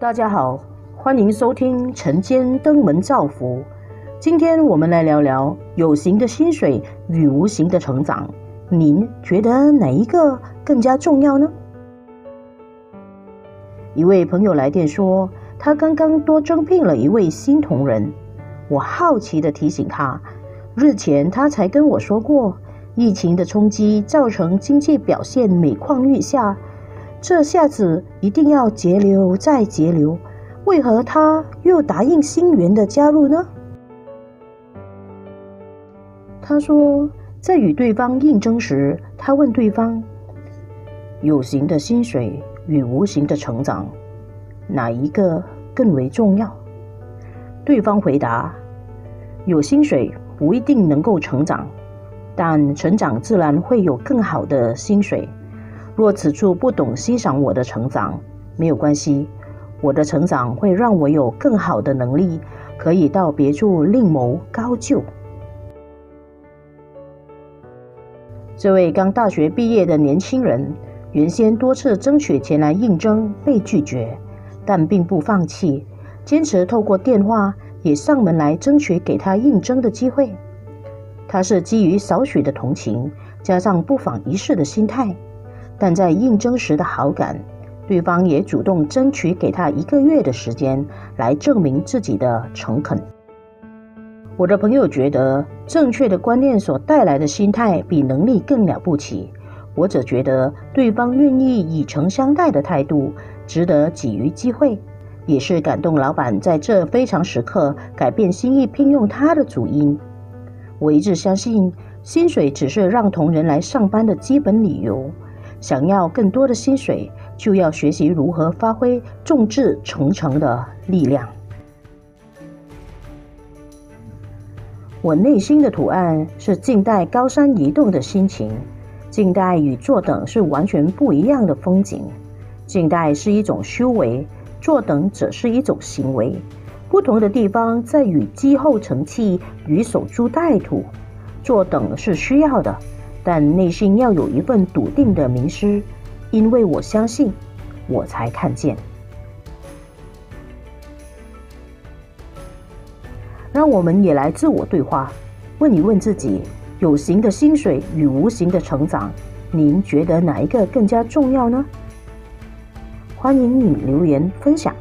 大家好，欢迎收听晨间登门造福。今天我们来聊聊有形的薪水与无形的成长，您觉得哪一个更加重要呢？一位朋友来电说，他刚刚多征聘了一位新同仁。我好奇的提醒他，日前他才跟我说过，疫情的冲击造成经济表现每况愈下。这下子一定要节流再节流，为何他又答应新员的加入呢？他说，在与对方应征时，他问对方：“有形的薪水与无形的成长，哪一个更为重要？”对方回答：“有薪水不一定能够成长，但成长自然会有更好的薪水。”若此处不懂欣赏我的成长，没有关系。我的成长会让我有更好的能力，可以到别处另谋高就。这位刚大学毕业的年轻人，原先多次争取前来应征被拒绝，但并不放弃，坚持透过电话也上门来争取给他应征的机会。他是基于少许的同情，加上不妨一试的心态。但在应征时的好感，对方也主动争取给他一个月的时间来证明自己的诚恳。我的朋友觉得，正确的观念所带来的心态比能力更了不起。我则觉得，对方愿意以诚相待的态度，值得给予机会，也是感动老板在这非常时刻改变心意聘用他的主因。我一直相信，薪水只是让同仁来上班的基本理由。想要更多的薪水，就要学习如何发挥众志成城的力量。我内心的图案是静待高山移动的心情，静待与坐等是完全不一样的风景。静待是一种修为，坐等则是一种行为。不同的地方在于积后成器与守株待兔。坐等是需要的。但内心要有一份笃定的迷失，因为我相信，我才看见。让我们也来自我对话，问一问自己：有形的薪水与无形的成长，您觉得哪一个更加重要呢？欢迎你留言分享。